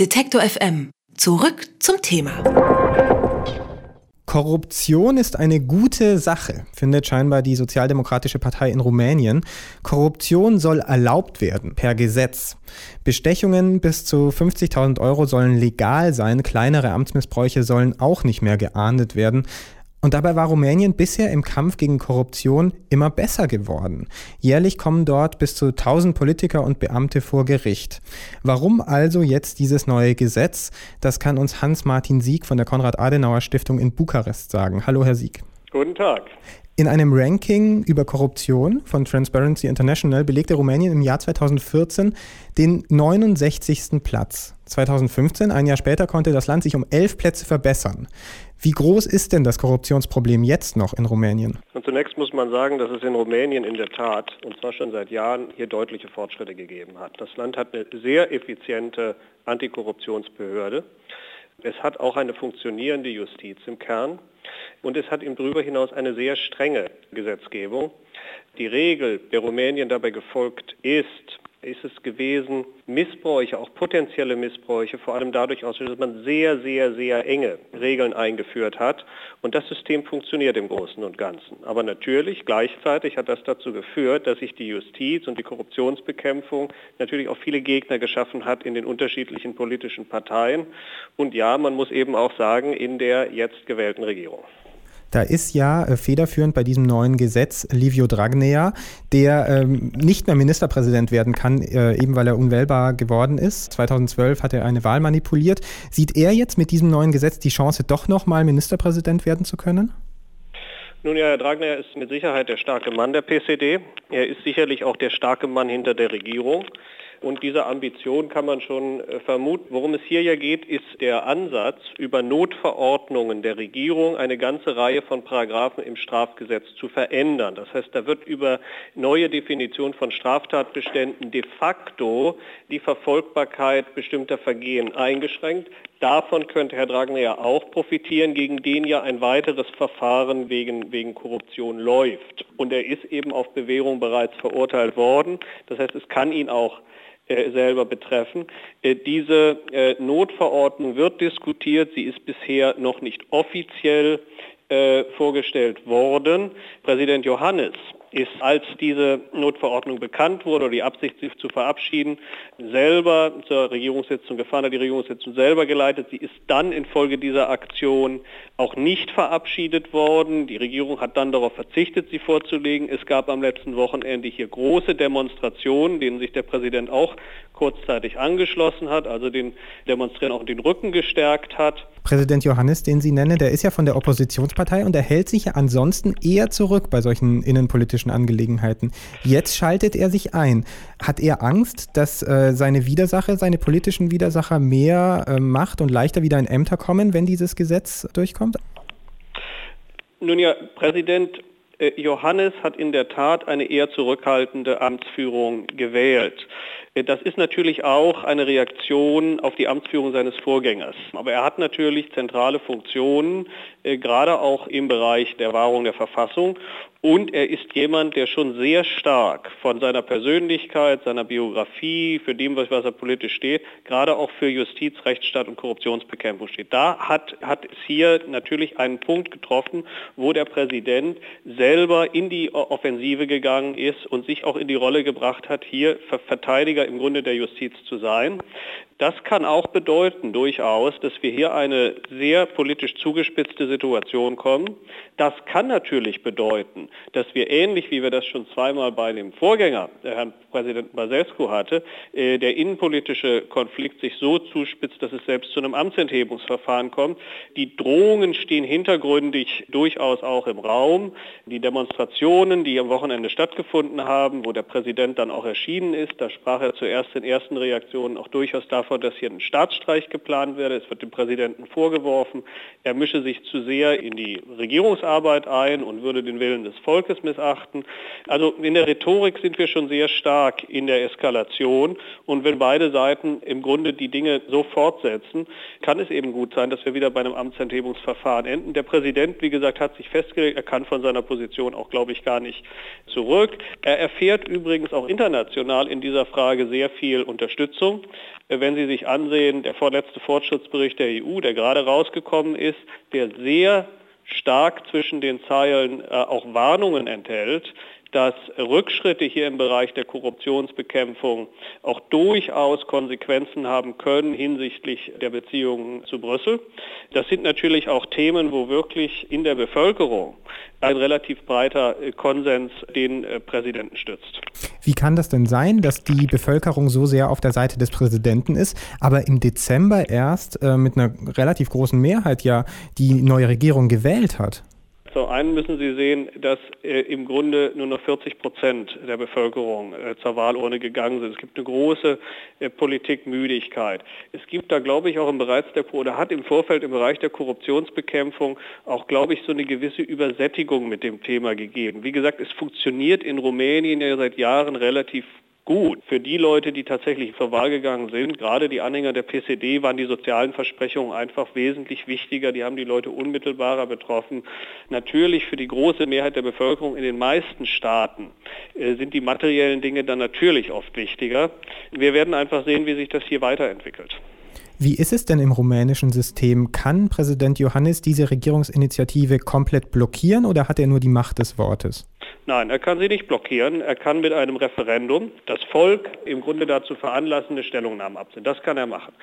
Detektor FM. Zurück zum Thema. Korruption ist eine gute Sache, findet scheinbar die Sozialdemokratische Partei in Rumänien. Korruption soll erlaubt werden per Gesetz. Bestechungen bis zu 50.000 Euro sollen legal sein, kleinere Amtsmissbräuche sollen auch nicht mehr geahndet werden. Und dabei war Rumänien bisher im Kampf gegen Korruption immer besser geworden. Jährlich kommen dort bis zu 1000 Politiker und Beamte vor Gericht. Warum also jetzt dieses neue Gesetz? Das kann uns Hans-Martin Sieg von der Konrad-Adenauer-Stiftung in Bukarest sagen. Hallo, Herr Sieg. Guten Tag. In einem Ranking über Korruption von Transparency International belegte Rumänien im Jahr 2014 den 69. Platz. 2015, ein Jahr später, konnte das Land sich um elf Plätze verbessern. Wie groß ist denn das Korruptionsproblem jetzt noch in Rumänien? Und zunächst muss man sagen, dass es in Rumänien in der Tat, und zwar schon seit Jahren, hier deutliche Fortschritte gegeben hat. Das Land hat eine sehr effiziente Antikorruptionsbehörde. Es hat auch eine funktionierende Justiz im Kern. Und es hat ihm darüber hinaus eine sehr strenge Gesetzgebung. Die Regel, der Rumänien dabei gefolgt ist, ist es gewesen, Missbräuche, auch potenzielle Missbräuche, vor allem dadurch aus, dass man sehr, sehr, sehr enge Regeln eingeführt hat. Und das System funktioniert im Großen und Ganzen. Aber natürlich, gleichzeitig hat das dazu geführt, dass sich die Justiz und die Korruptionsbekämpfung natürlich auch viele Gegner geschaffen hat in den unterschiedlichen politischen Parteien. Und ja, man muss eben auch sagen, in der jetzt gewählten Regierung. Da ist ja äh, federführend bei diesem neuen Gesetz Livio Dragnea, der ähm, nicht mehr Ministerpräsident werden kann, äh, eben weil er unwählbar geworden ist. 2012 hat er eine Wahl manipuliert. Sieht er jetzt mit diesem neuen Gesetz die Chance, doch nochmal Ministerpräsident werden zu können? Nun ja, Herr Dragner ist mit Sicherheit der starke Mann der PCD. Er ist sicherlich auch der starke Mann hinter der Regierung. Und diese Ambition kann man schon äh, vermuten. Worum es hier ja geht, ist der Ansatz, über Notverordnungen der Regierung eine ganze Reihe von Paragraphen im Strafgesetz zu verändern. Das heißt, da wird über neue Definition von Straftatbeständen de facto die Verfolgbarkeit bestimmter Vergehen eingeschränkt. Davon könnte Herr Dragner ja auch profitieren, gegen den ja ein weiteres Verfahren wegen, wegen Korruption läuft. Und er ist eben auf Bewährung bereits verurteilt worden. Das heißt, es kann ihn auch äh, selber betreffen. Äh, diese äh, Notverordnung wird diskutiert. Sie ist bisher noch nicht offiziell vorgestellt worden. Präsident Johannes ist, als diese Notverordnung bekannt wurde oder die Absicht, sie zu verabschieden, selber zur Regierungssitzung gefahren, hat die Regierungssitzung selber geleitet. Sie ist dann infolge dieser Aktion auch nicht verabschiedet worden. Die Regierung hat dann darauf verzichtet, sie vorzulegen. Es gab am letzten Wochenende hier große Demonstrationen, denen sich der Präsident auch kurzzeitig angeschlossen hat, also den Demonstrierenden auch den Rücken gestärkt hat. Präsident Johannes, den Sie nennen, der ist ja von der Oppositionspartei und er hält sich ja ansonsten eher zurück bei solchen innenpolitischen Angelegenheiten. Jetzt schaltet er sich ein. Hat er Angst, dass äh, seine Widersacher, seine politischen Widersacher mehr äh, Macht und leichter wieder in Ämter kommen, wenn dieses Gesetz durchkommt? Nun ja, Präsident äh, Johannes hat in der Tat eine eher zurückhaltende Amtsführung gewählt. Äh, das ist natürlich auch eine Reaktion auf die Amtsführung seines Vorgängers. Aber er hat natürlich zentrale Funktionen, äh, gerade auch im Bereich der Wahrung der Verfassung. Und er ist jemand, der schon sehr stark von seiner Persönlichkeit, seiner Biografie, für dem, was, er politisch steht, gerade auch für Justiz, Rechtsstaat und Korruptionsbekämpfung steht. Da hat, hat es hier natürlich einen Punkt getroffen, wo der Präsident selber in die Offensive gegangen ist und sich auch in die Rolle gebracht hat, hier Verteidiger im Grunde der Justiz zu sein. Das kann auch bedeuten durchaus, dass wir hier eine sehr politisch zugespitzte Situation kommen. Das kann natürlich bedeuten, dass wir ähnlich wie wir das schon zweimal bei dem Vorgänger, der Herrn Präsident Basescu hatte, äh, der innenpolitische Konflikt sich so zuspitzt, dass es selbst zu einem Amtsenthebungsverfahren kommt. Die Drohungen stehen hintergründig durchaus auch im Raum. Die Demonstrationen, die am Wochenende stattgefunden haben, wo der Präsident dann auch erschienen ist, da sprach er zuerst in ersten Reaktionen auch durchaus davon, davon, dass hier ein Staatsstreich geplant werde. Es wird dem Präsidenten vorgeworfen, er mische sich zu sehr in die Regierungsarbeit ein und würde den Willen des Volkes missachten. Also in der Rhetorik sind wir schon sehr stark in der Eskalation und wenn beide Seiten im Grunde die Dinge so fortsetzen, kann es eben gut sein, dass wir wieder bei einem Amtsenthebungsverfahren enden. Der Präsident, wie gesagt, hat sich festgelegt, er kann von seiner Position auch, glaube ich, gar nicht zurück. Er erfährt übrigens auch international in dieser Frage sehr viel Unterstützung. Wenn Sie sich ansehen, der vorletzte Fortschrittsbericht der EU, der gerade rausgekommen ist, der sehr stark zwischen den Zeilen äh, auch Warnungen enthält, dass Rückschritte hier im Bereich der Korruptionsbekämpfung auch durchaus Konsequenzen haben können hinsichtlich der Beziehungen zu Brüssel. Das sind natürlich auch Themen, wo wirklich in der Bevölkerung ein relativ breiter Konsens den äh, Präsidenten stützt. Wie kann das denn sein, dass die Bevölkerung so sehr auf der Seite des Präsidenten ist, aber im Dezember erst äh, mit einer relativ großen Mehrheit ja die neue Regierung gewählt hat? Zum einen müssen Sie sehen, dass äh, im Grunde nur noch 40 Prozent der Bevölkerung äh, zur Wahlurne gegangen sind. Es gibt eine große äh, Politikmüdigkeit. Es gibt da, glaube ich, auch im Bereich der oder hat im Vorfeld im Bereich der Korruptionsbekämpfung auch, glaube ich, so eine gewisse Übersättigung mit dem Thema gegeben. Wie gesagt, es funktioniert in Rumänien ja seit Jahren relativ gut. Für die Leute, die tatsächlich zur Wahl gegangen sind, gerade die Anhänger der PCD, waren die sozialen Versprechungen einfach wesentlich wichtiger. Die haben die Leute unmittelbarer betroffen. Natürlich für die große Mehrheit der Bevölkerung in den meisten Staaten äh, sind die materiellen Dinge dann natürlich oft wichtiger. Wir werden einfach sehen, wie sich das hier weiterentwickelt. Wie ist es denn im rumänischen System? Kann Präsident Johannes diese Regierungsinitiative komplett blockieren oder hat er nur die Macht des Wortes? Nein, er kann sie nicht blockieren. Er kann mit einem Referendum das Volk im Grunde dazu veranlassen, eine Stellungnahme abzulehnen. Das kann er machen.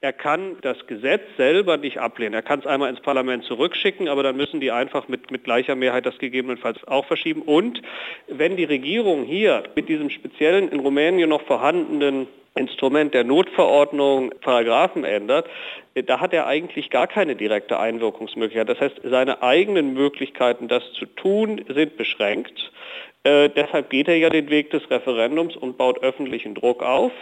Er kann das Gesetz selber nicht ablehnen. Er kann es einmal ins Parlament zurückschicken, aber dann müssen die einfach mit, mit gleicher Mehrheit das gegebenenfalls auch verschieben. Und wenn die Regierung hier mit diesem speziellen in Rumänien noch vorhandenen Instrument der Notverordnung Paragraphen ändert, da hat er eigentlich gar keine direkte Einwirkungsmöglichkeit. Das heißt, seine eigenen Möglichkeiten, das zu tun, sind beschränkt. Äh, deshalb geht er ja den Weg des Referendums und baut öffentlichen Druck auf.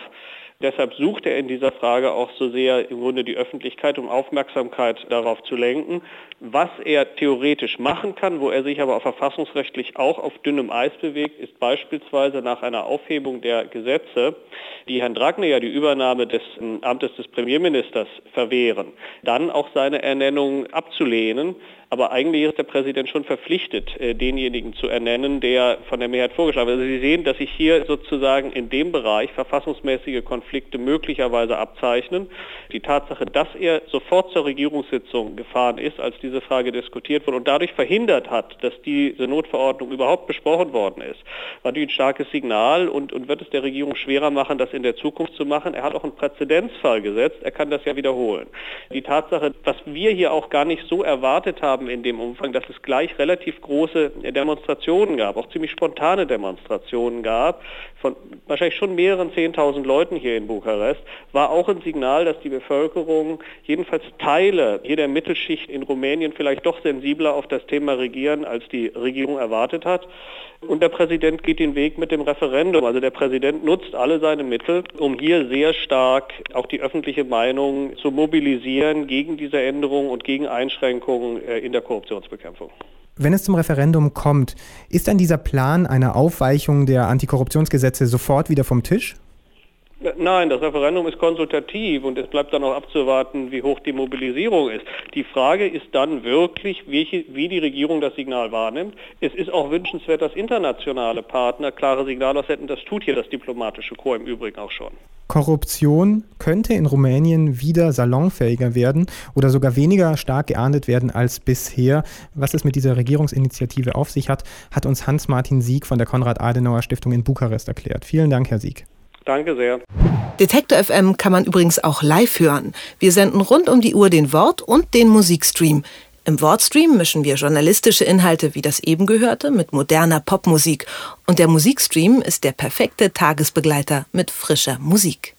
Deshalb sucht er in dieser Frage auch so sehr im Grunde die Öffentlichkeit, um Aufmerksamkeit darauf zu lenken. Was er theoretisch machen kann, wo er sich aber verfassungsrechtlich auch auf dünnem Eis bewegt, ist beispielsweise nach einer Aufhebung der Gesetze, die Herrn Dragne ja die Übernahme des ähm, Amtes des Premierministers verwehren, dann auch seine Ernennung abzulehnen, aber eigentlich ist der Präsident schon verpflichtet, äh, denjenigen zu ernennen, der von der Mehrheit vorgeschlagen wird. Also Sie sehen, dass sich hier sozusagen in dem Bereich verfassungsmäßige Konflikte möglicherweise abzeichnen. Die Tatsache, dass er sofort zur Regierungssitzung gefahren ist, als diese Frage diskutiert wurde und dadurch verhindert hat, dass diese Notverordnung überhaupt besprochen worden ist, war natürlich ein starkes Signal und, und wird es der Regierung schwerer machen, das in der Zukunft zu machen. Er hat auch einen Präzedenzfall gesetzt, er kann das ja wiederholen. Die Tatsache, was wir hier auch gar nicht so erwartet haben, haben in dem Umfang, dass es gleich relativ große Demonstrationen gab, auch ziemlich spontane Demonstrationen gab, von wahrscheinlich schon mehreren 10.000 Leuten hier in Bukarest, war auch ein Signal, dass die Bevölkerung, jedenfalls Teile hier der Mittelschicht in Rumänien vielleicht doch sensibler auf das Thema regieren, als die Regierung erwartet hat. Und der Präsident geht den Weg mit dem Referendum. Also der Präsident nutzt alle seine Mittel, um hier sehr stark auch die öffentliche Meinung zu mobilisieren gegen diese Änderungen und gegen Einschränkungen äh, in der Korruptionsbekämpfung. Wenn es zum Referendum kommt, ist dann dieser Plan einer Aufweichung der Antikorruptionsgesetze sofort wieder vom Tisch? Nein, das Referendum ist konsultativ und es bleibt dann auch abzuwarten, wie hoch die Mobilisierung ist. Die Frage ist dann wirklich, wie die Regierung das Signal wahrnimmt. Es ist auch wünschenswert, dass internationale Partner klare Signale aussenden. Das tut hier das diplomatische Korps im Übrigen auch schon. Korruption könnte in Rumänien wieder salonfähiger werden oder sogar weniger stark geahndet werden als bisher. Was es mit dieser Regierungsinitiative auf sich hat, hat uns Hans-Martin Sieg von der Konrad-Adenauer-Stiftung in Bukarest erklärt. Vielen Dank, Herr Sieg. Danke sehr. Detektor FM kann man übrigens auch live hören. Wir senden rund um die Uhr den Wort- und den Musikstream. Im Wortstream mischen wir journalistische Inhalte wie das eben gehörte mit moderner Popmusik. Und der Musikstream ist der perfekte Tagesbegleiter mit frischer Musik.